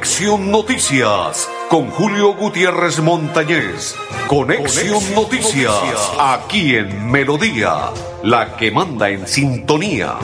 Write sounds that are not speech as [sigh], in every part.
Conexión Noticias con Julio Gutiérrez Montañez. Conexión, Noticias, aquí en Melodía, la que manda en sintonía.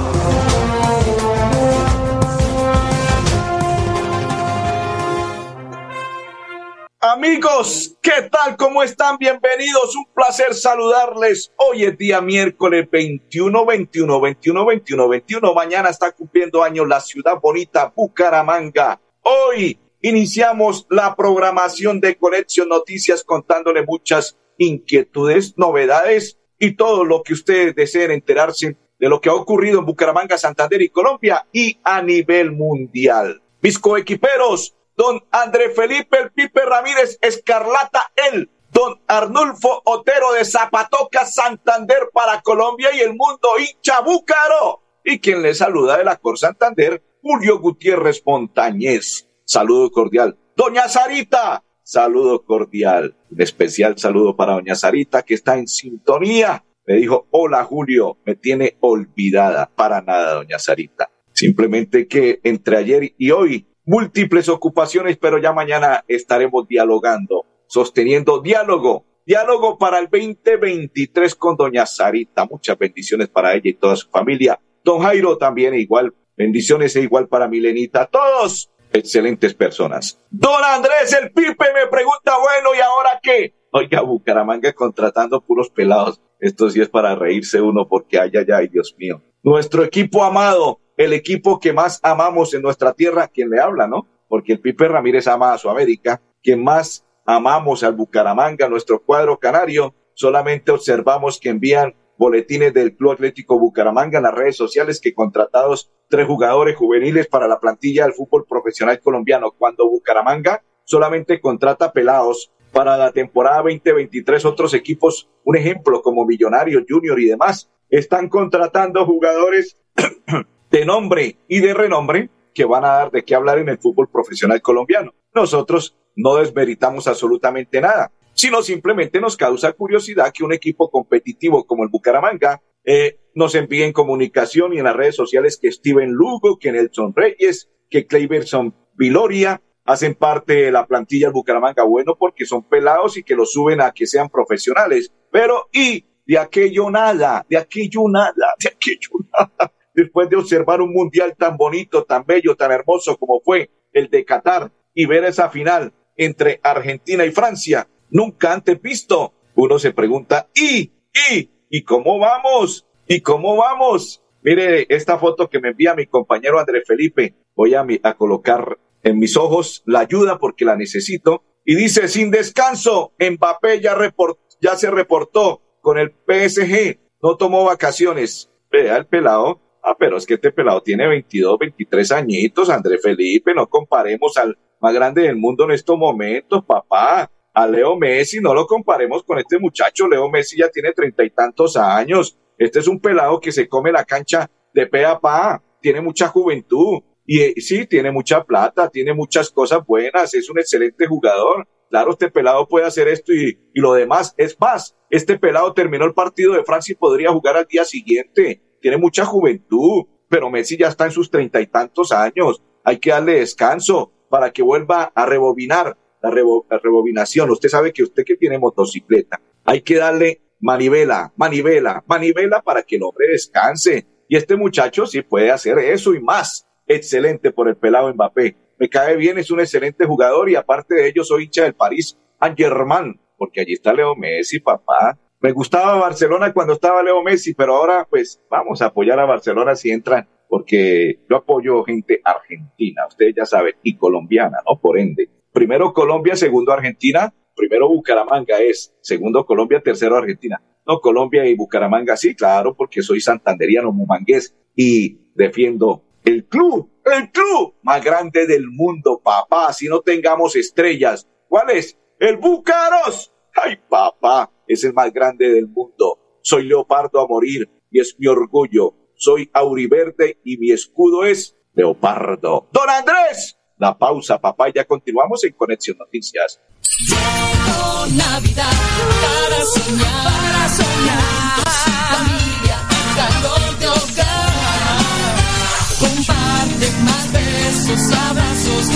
Amigos, ¿qué tal? ¿Cómo están? Bienvenidos. Un placer saludarles. Hoy es día miércoles 21, 21, 21, 21, 21. Mañana está cumpliendo años la ciudad bonita Bucaramanga. Hoy iniciamos la programación de Conexión Noticias contándole muchas inquietudes, novedades y todo lo que ustedes deseen enterarse de lo que ha ocurrido en Bucaramanga, Santander y Colombia y a nivel mundial. Mis coequiperos don André Felipe El Pipe Ramírez Escarlata El, don Arnulfo Otero de Zapatoca Santander para Colombia y el mundo hincha Búcaro. Y quien le saluda de la Cor Santander, Julio Gutiérrez Montañez. Saludo cordial. Doña Sarita, saludo cordial. Un especial saludo para doña Sarita que está en sintonía. Me dijo, hola Julio, me tiene olvidada. Para nada, doña Sarita. Simplemente que entre ayer y hoy múltiples ocupaciones, pero ya mañana estaremos dialogando, sosteniendo diálogo, diálogo para el 2023 con doña Sarita. Muchas bendiciones para ella y toda su familia. Don Jairo también igual, bendiciones e igual para Milenita. Todos excelentes personas. Don Andrés el Pipe me pregunta, bueno, ¿y ahora qué? Oiga, Bucaramanga contratando puros pelados. Esto sí es para reírse uno porque ay, ay, ay, Dios mío. Nuestro equipo amado, el equipo que más amamos en nuestra tierra, quien le habla, ¿no? Porque el Pipe Ramírez ama a su América, quien más amamos al Bucaramanga, nuestro cuadro canario, solamente observamos que envían boletines del Club Atlético Bucaramanga en las redes sociales que contratados tres jugadores juveniles para la plantilla del fútbol profesional colombiano, cuando Bucaramanga solamente contrata pelados para la temporada 2023 otros equipos, un ejemplo como Millonarios, Junior y demás, están contratando jugadores [clears throat] de nombre y de renombre que van a dar de qué hablar en el fútbol profesional colombiano. Nosotros no desmeritamos absolutamente nada, sino simplemente nos causa curiosidad que un equipo competitivo como el Bucaramanga eh, nos envíe en comunicación y en las redes sociales que Steven Lugo, que Nelson Reyes, que Clayberson Viloria hacen parte de la plantilla del Bucaramanga. Bueno, porque son pelados y que los suben a que sean profesionales. Pero, y de aquello nada, de aquello nada, de aquello [laughs] nada después de observar un mundial tan bonito, tan bello, tan hermoso como fue el de Qatar y ver esa final entre Argentina y Francia, nunca antes visto. Uno se pregunta, ¿y? ¿y? ¿y cómo vamos? ¿y cómo vamos? Mire esta foto que me envía mi compañero André Felipe. Voy a, a colocar en mis ojos la ayuda porque la necesito. Y dice, sin descanso, Mbappé ya, ya se reportó con el PSG, no tomó vacaciones. Vea el pelado, Ah, pero es que este pelado tiene 22, 23 añitos, André Felipe, no comparemos al más grande del mundo en estos momentos, papá. A Leo Messi, no lo comparemos con este muchacho. Leo Messi ya tiene treinta y tantos años. Este es un pelado que se come la cancha de pe a pa. Tiene mucha juventud. Y eh, sí, tiene mucha plata, tiene muchas cosas buenas, es un excelente jugador. Claro, este pelado puede hacer esto y, y lo demás. Es más, este pelado terminó el partido de Francia y podría jugar al día siguiente tiene mucha juventud, pero Messi ya está en sus treinta y tantos años. Hay que darle descanso para que vuelva a rebobinar la, rebobinación. Usted sabe que usted que tiene motocicleta, hay que darle manivela, manivela, manivela para que el hombre descanse. Y este muchacho sí puede hacer eso y más. Excelente por el pelado Mbappé. Me cae bien, es un excelente jugador y aparte de ello soy hincha del París Saint-Germain, porque allí está Leo Messi, papá. Me gustaba Barcelona cuando estaba Leo Messi, pero ahora pues vamos a apoyar a Barcelona si entran, porque yo apoyo gente argentina, ustedes ya saben, y colombiana, ¿no? Por ende. Primero Colombia, segundo Argentina, primero Bucaramanga es, segundo Colombia, tercero Argentina. No, Colombia y Bucaramanga, sí, claro, porque soy santanderiano, mumangués, y defiendo el club, el club más grande del mundo, papá, si no tengamos estrellas. ¿Cuál es? El Bucaros. Ay, papá, es el más grande del mundo. Soy leopardo a morir y es mi orgullo. Soy auriverde y mi escudo es leopardo. Don Andrés, la pausa, papá, ya continuamos en Conexión Noticias. Familia. Comparte más besos, abrazos,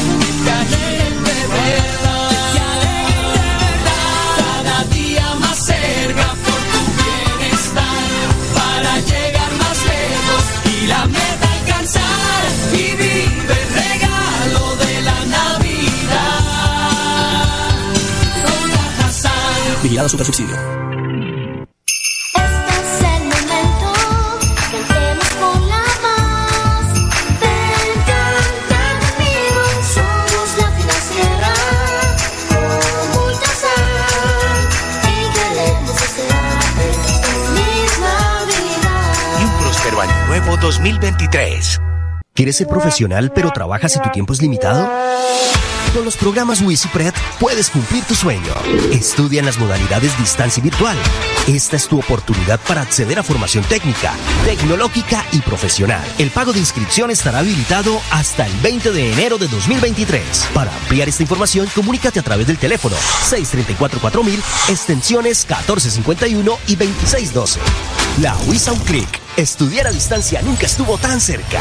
un próspero año nuevo 2023. ¿Quieres ser profesional pero trabajas y tu tiempo es limitado? Con los programas WisiPred puedes cumplir tu sueño. Estudia en las modalidades distancia y virtual. Esta es tu oportunidad para acceder a formación técnica, tecnológica y profesional. El pago de inscripción estará habilitado hasta el 20 de enero de 2023. Para ampliar esta información, comunícate a través del teléfono 634-4000, extensiones 1451 y 2612. La WISA un clic. Estudiar a distancia nunca estuvo tan cerca.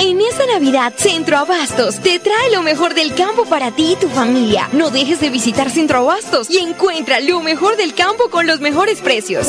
En esta Navidad, Centro Abastos te trae lo mejor del campo para ti y tu familia. No dejes de visitar Centro Abastos y encuentra lo mejor del campo con los mejores precios.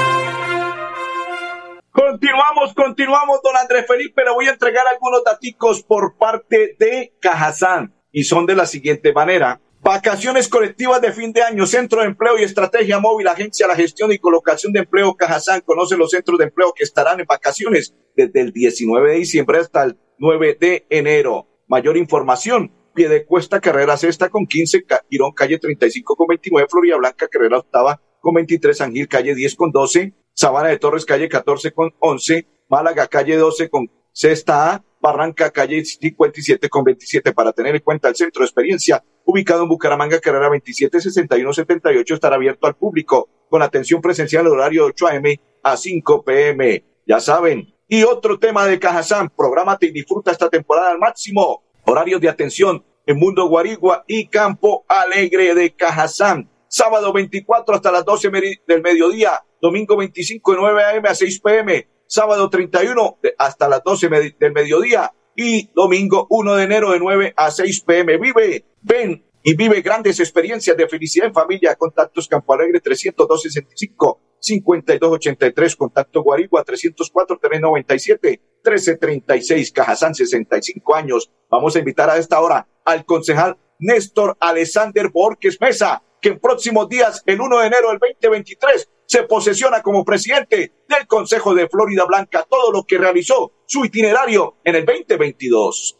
Continuamos, continuamos, don Andrés Felipe. Le voy a entregar algunos daticos por parte de Cajazán y son de la siguiente manera. Vacaciones colectivas de fin de año, Centro de Empleo y Estrategia Móvil, Agencia de la Gestión y Colocación de Empleo Cajazán. Conoce los centros de empleo que estarán en vacaciones desde el 19 de diciembre hasta el 9 de enero. Mayor información, Pie Cuesta, Carrera Sexta con 15, Ca- Girón, calle 35 con 29, Florida Blanca, Carrera Octava con 23, San Gil, calle 10 con 12, Sabana de Torres, calle 14 con 11, Málaga, calle 12 con Sexta A, Barranca, calle 57 con 27. Para tener en cuenta el centro de experiencia, ubicado en Bucaramanga, carrera 276178, estará abierto al público con atención presencial en horario de 8 a.m. a 5 p.m. Ya saben. Y otro tema de Cajazán, prográmate y disfruta esta temporada al máximo. Horarios de atención en Mundo Guarigua y Campo Alegre de Cajazán. Sábado 24 hasta las 12 meri- del mediodía. Domingo 25 de 9 a.m. a 6 p.m. Sábado 31 de- hasta las 12 me- del mediodía. Y domingo 1 de enero de 9 a 6 p.m. Vive, ven y vive grandes experiencias de felicidad en familia. Contactos Campo Alegre 302 65 5283, contacto Guarigua 304 397 1336, Cajazán 65 años. Vamos a invitar a esta hora al concejal Néstor Alexander Borges Mesa, que en próximos días, el 1 de enero del 2023, se posesiona como presidente del Consejo de Florida Blanca, todo lo que realizó su itinerario en el 2022.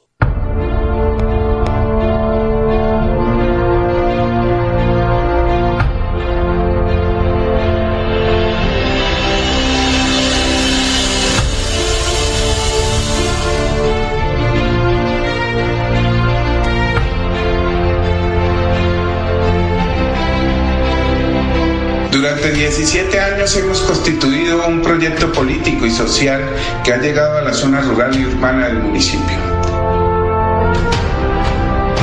Durante 17 años hemos constituido un proyecto político y social que ha llegado a la zona rural y urbana del municipio.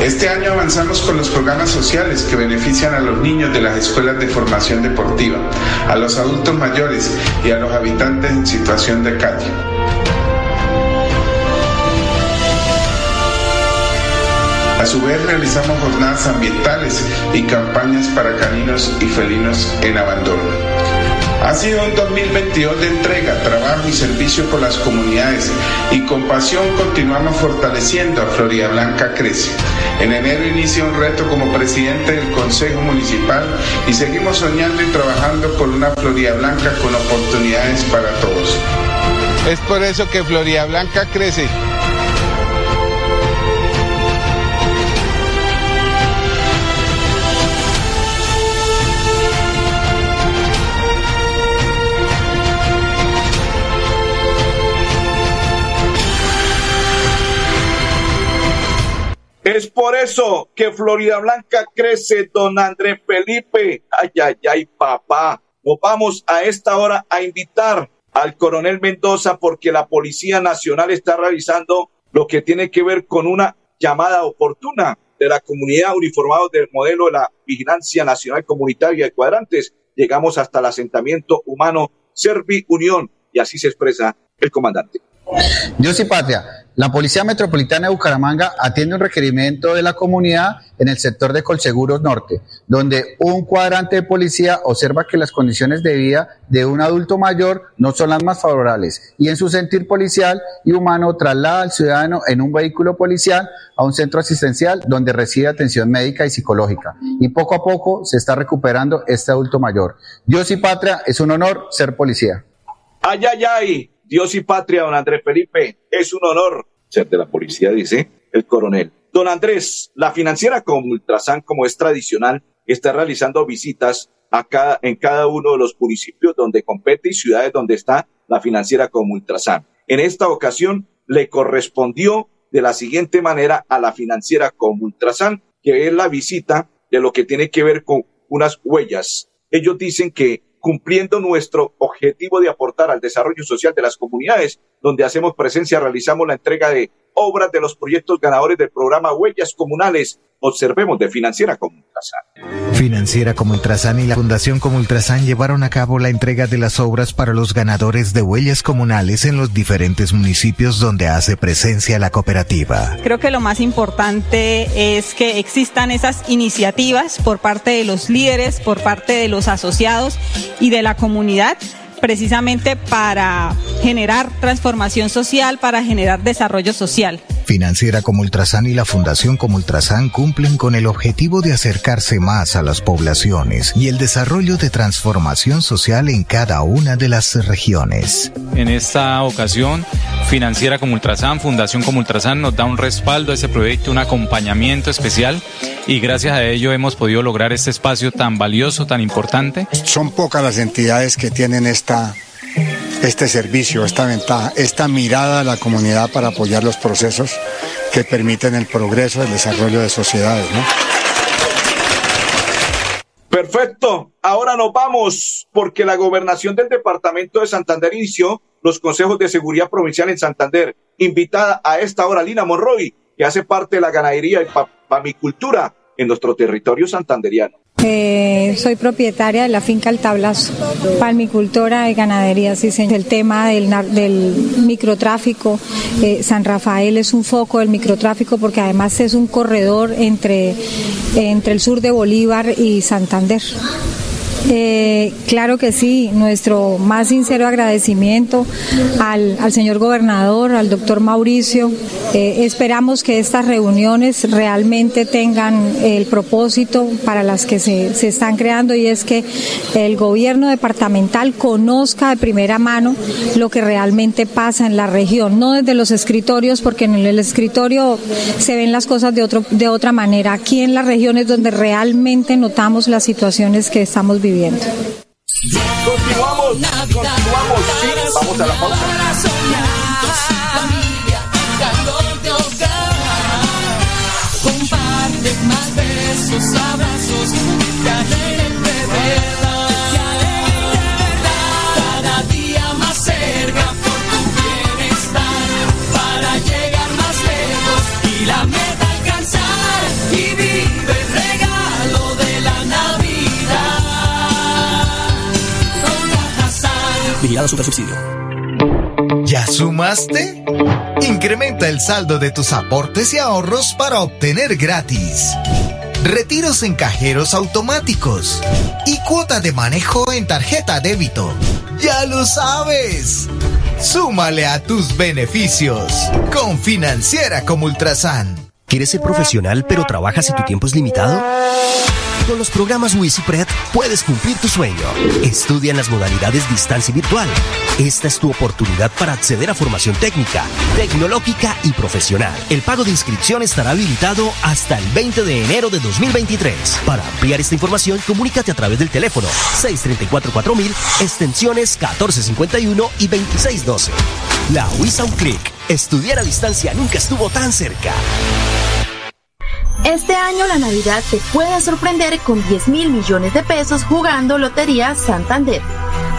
Este año avanzamos con los programas sociales que benefician a los niños de las escuelas de formación deportiva, a los adultos mayores y a los habitantes en situación de calle. A su vez realizamos jornadas ambientales y campañas para caninos y felinos en abandono. Ha sido un 2022 de entrega, trabajo y servicio por las comunidades y con pasión continuamos fortaleciendo a Florida Blanca Crece. En enero inicia un reto como presidente del Consejo Municipal y seguimos soñando y trabajando por una Florida Blanca con oportunidades para todos. Es por eso que Florida Blanca crece. Por eso que Florida Blanca crece, don Andrés Felipe. Ay, ay, ay, papá. Nos vamos a esta hora a invitar al coronel Mendoza porque la Policía Nacional está realizando lo que tiene que ver con una llamada oportuna de la comunidad uniformados del modelo de la Vigilancia Nacional Comunitaria de Cuadrantes. Llegamos hasta el asentamiento humano Servi Unión y así se expresa el comandante. Dios y patria. La Policía Metropolitana de Bucaramanga atiende un requerimiento de la comunidad en el sector de Colseguros Norte, donde un cuadrante de policía observa que las condiciones de vida de un adulto mayor no son las más favorables y en su sentir policial y humano traslada al ciudadano en un vehículo policial a un centro asistencial donde recibe atención médica y psicológica. Y poco a poco se está recuperando este adulto mayor. Dios y patria, es un honor ser policía. Ay, ay, ay. Dios y patria, don Andrés Felipe. Es un honor ser de la policía, dice el coronel. Don Andrés, la financiera como Ultrasan, como es tradicional, está realizando visitas en cada uno de los municipios donde compete y ciudades donde está la financiera como Ultrasan. En esta ocasión le correspondió de la siguiente manera a la financiera como Ultrasan, que es la visita de lo que tiene que ver con unas huellas. Ellos dicen que cumpliendo nuestro objetivo de aportar al desarrollo social de las comunidades, donde hacemos presencia, realizamos la entrega de obras de los proyectos ganadores del programa Huellas Comunales. Observemos de Financiera como Ultrasan. Financiera como Ultrasan y la Fundación como Ultrasan llevaron a cabo la entrega de las obras para los ganadores de huellas comunales en los diferentes municipios donde hace presencia la cooperativa. Creo que lo más importante es que existan esas iniciativas por parte de los líderes, por parte de los asociados y de la comunidad precisamente para generar transformación social, para generar desarrollo social. Financiera como Ultrasan y la Fundación como Ultrasan cumplen con el objetivo de acercarse más a las poblaciones y el desarrollo de transformación social en cada una de las regiones. En esta ocasión, Financiera como Ultrasan, Fundación como Ultrasan nos da un respaldo a ese proyecto, un acompañamiento especial y gracias a ello hemos podido lograr este espacio tan valioso, tan importante. Son pocas las entidades que tienen esta este servicio, esta ventaja, esta mirada a la comunidad para apoyar los procesos que permiten el progreso, el desarrollo de sociedades. Perfecto. Ahora nos vamos porque la gobernación del departamento de Santander inició los consejos de seguridad provincial en Santander. Invitada a esta hora Lina Monroy, que hace parte de la ganadería y pamicultura en nuestro territorio santanderiano. Eh, soy propietaria de la finca El Tablazo, palmicultora y ganadería, sí, señor. El tema del, del microtráfico, eh, San Rafael es un foco del microtráfico porque además es un corredor entre, entre el sur de Bolívar y Santander. Eh, claro que sí, nuestro más sincero agradecimiento al, al señor gobernador, al doctor Mauricio. Eh, esperamos que estas reuniones realmente tengan el propósito para las que se, se están creando y es que el gobierno departamental conozca de primera mano lo que realmente pasa en la región, no desde los escritorios, porque en el escritorio se ven las cosas de, otro, de otra manera. Aquí en la región es donde realmente notamos las situaciones que estamos viviendo. Continuamos, continuamos, sí, vamos a la pausa. Vigilado Super Subsidio. ¿Ya sumaste? Incrementa el saldo de tus aportes y ahorros para obtener gratis. Retiros en cajeros automáticos y cuota de manejo en tarjeta débito. ¡Ya lo sabes! Súmale a tus beneficios con Financiera como Ultrasan. ¿Quieres ser profesional pero trabajas y tu tiempo es limitado? Con los programas WisiPred puedes cumplir tu sueño. Estudia en las modalidades distancia y virtual. Esta es tu oportunidad para acceder a formación técnica, tecnológica y profesional. El pago de inscripción estará habilitado hasta el 20 de enero de 2023. Para ampliar esta información, comunícate a través del teléfono 634-4000, extensiones 1451 y 2612. La WISA un clic. Estudiar a distancia nunca estuvo tan cerca. Este año la Navidad te puede sorprender con 10 mil millones de pesos jugando Lotería Santander.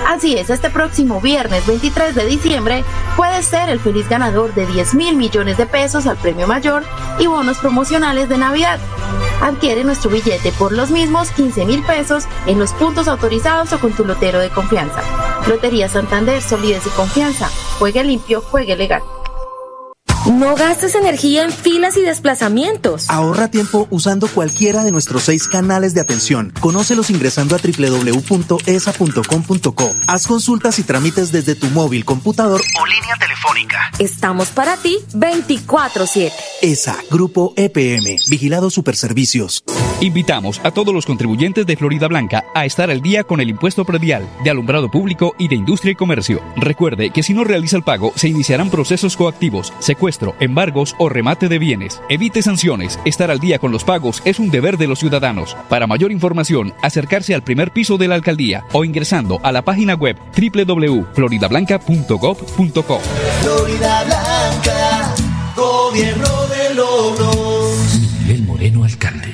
Así es, este próximo viernes 23 de diciembre puedes ser el feliz ganador de 10 mil millones de pesos al premio mayor y bonos promocionales de Navidad. Adquiere nuestro billete por los mismos 15 mil pesos en los puntos autorizados o con tu lotero de confianza. Lotería Santander, solidez y confianza. Juegue limpio, juegue legal. No gastes energía en filas y desplazamientos. Ahorra tiempo usando cualquiera de nuestros seis canales de atención. Conócelos ingresando a www.esa.com.co. Haz consultas y trámites desde tu móvil, computador o línea telefónica. Estamos para ti 24-7. ESA, Grupo EPM, Vigilado Superservicios. Invitamos a todos los contribuyentes de Florida Blanca a estar al día con el impuesto predial de alumbrado público y de industria y comercio. Recuerde que si no realiza el pago, se iniciarán procesos coactivos, secuestro, embargos o remate de bienes. Evite sanciones. Estar al día con los pagos es un deber de los ciudadanos. Para mayor información, acercarse al primer piso de la alcaldía o ingresando a la página web www.floridablanca.gov.co. Florida Blanca, gobierno de logros. Miguel Moreno, alcalde.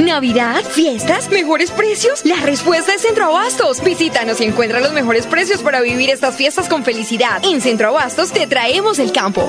Navidad, fiestas, mejores precios. La respuesta es Centro Abastos. Visítanos y encuentra los mejores precios para vivir estas fiestas con felicidad. En Centro Abastos te traemos el campo.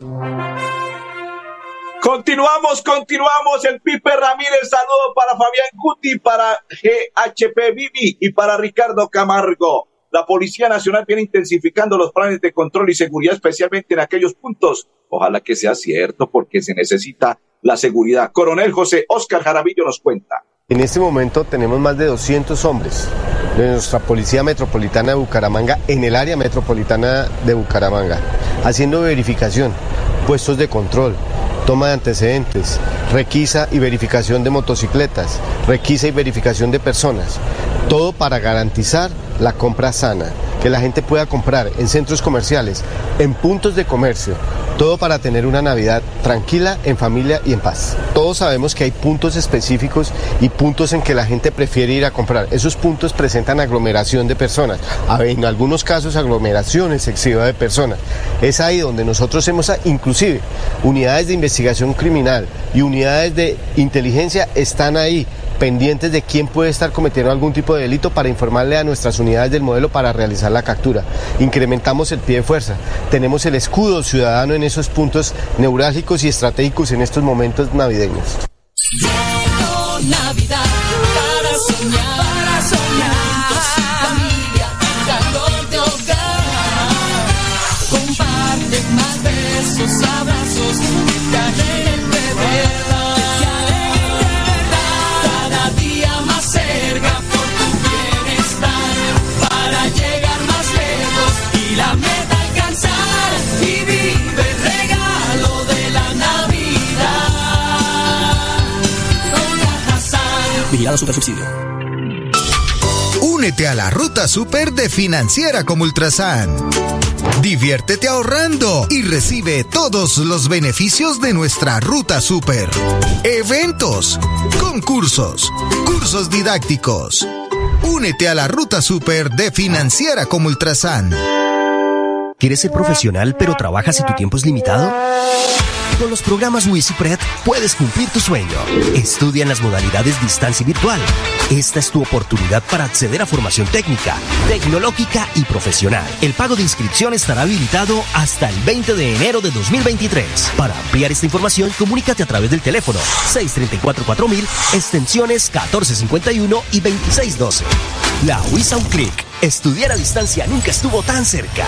Continuamos, continuamos. El Pipe Ramírez, saludo para Fabián Guti, para GHP Vivi y para Ricardo Camargo. La Policía Nacional viene intensificando los planes de control y seguridad, especialmente en aquellos puntos. Ojalá que sea cierto, porque se necesita la seguridad. Coronel José Oscar Jarabillo nos cuenta. En este momento tenemos más de 200 hombres de nuestra Policía Metropolitana de Bucaramanga en el área metropolitana de Bucaramanga, haciendo verificación, puestos de control, toma de antecedentes, requisa y verificación de motocicletas, requisa y verificación de personas, todo para garantizar la compra sana, que la gente pueda comprar en centros comerciales, en puntos de comercio, todo para tener una Navidad tranquila, en familia y en paz. Todos sabemos que hay puntos específicos y puntos en que la gente prefiere ir a comprar. Esos puntos presentan aglomeración de personas, en algunos casos aglomeración excesiva de personas. Es ahí donde nosotros hemos, a- inclusive, unidades de investigación criminal y unidades de inteligencia están ahí pendientes de quién puede estar cometiendo algún tipo de delito para informarle a nuestras unidades del modelo para realizar la captura. Incrementamos el pie de fuerza. Tenemos el escudo ciudadano en esos puntos neurálgicos y estratégicos en estos momentos navideños. Subsidio. Únete a la ruta super de Financiera como Ultrasan. Diviértete ahorrando y recibe todos los beneficios de nuestra ruta super. Eventos, concursos, cursos didácticos. Únete a la ruta super de Financiera como Ultrasan. ¿Quieres ser profesional pero trabajas y tu tiempo es limitado? Con los programas WisiPred puedes cumplir tu sueño. Estudia en las modalidades distancia y virtual. Esta es tu oportunidad para acceder a formación técnica, tecnológica y profesional. El pago de inscripción estará habilitado hasta el 20 de enero de 2023. Para ampliar esta información, comunícate a través del teléfono 634-4000, extensiones 1451 y 2612. La WISA un clic. Estudiar a distancia nunca estuvo tan cerca.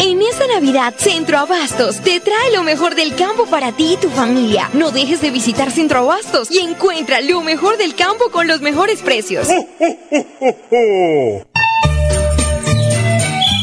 En esta Navidad, Centro Abastos te trae lo mejor del campo para ti y tu familia. No dejes de visitar Centro Abastos y encuentra lo mejor del campo con los mejores precios.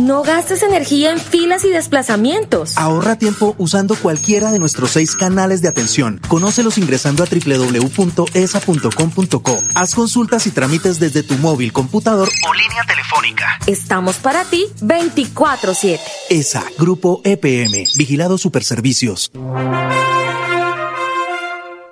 No gastes energía en filas y desplazamientos. Ahorra tiempo usando cualquiera de nuestros seis canales de atención. Conócelos ingresando a www.esa.com.co. Haz consultas y trámites desde tu móvil, computador o línea telefónica. Estamos para ti 24/7. ESA, Grupo EPM, Vigilado Superservicios.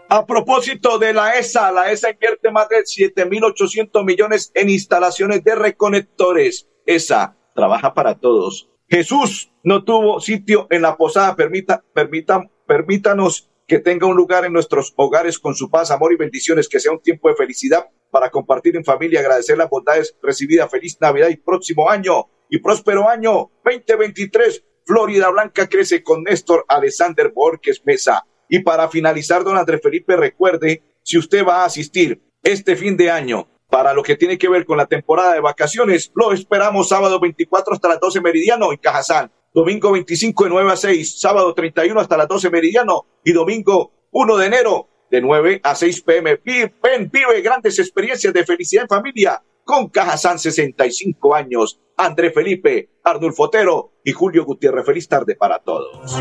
A propósito de la ESA, la ESA invierte más de 7.800 millones en instalaciones de reconectores. ESA trabaja para todos. Jesús no tuvo sitio en la posada. Permita, permita, permítanos que tenga un lugar en nuestros hogares con su paz, amor y bendiciones, que sea un tiempo de felicidad para compartir en familia, agradecer las bondades recibidas. Feliz Navidad y próximo año y próspero año 2023. Florida Blanca crece con Néstor Alexander Borges Mesa. Y para finalizar, don Andrés Felipe, recuerde, si usted va a asistir este fin de año para lo que tiene que ver con la temporada de vacaciones, lo esperamos sábado 24 hasta las 12 meridiano en Cajazán. domingo 25 de 9 a 6, sábado 31 hasta las 12 meridiano y domingo 1 de enero de 9 a 6 pm. Ven, vive grandes experiencias de felicidad en familia con Cajazán 65 años. André Felipe, Arnulfo Otero y Julio Gutiérrez. Feliz tarde para todos.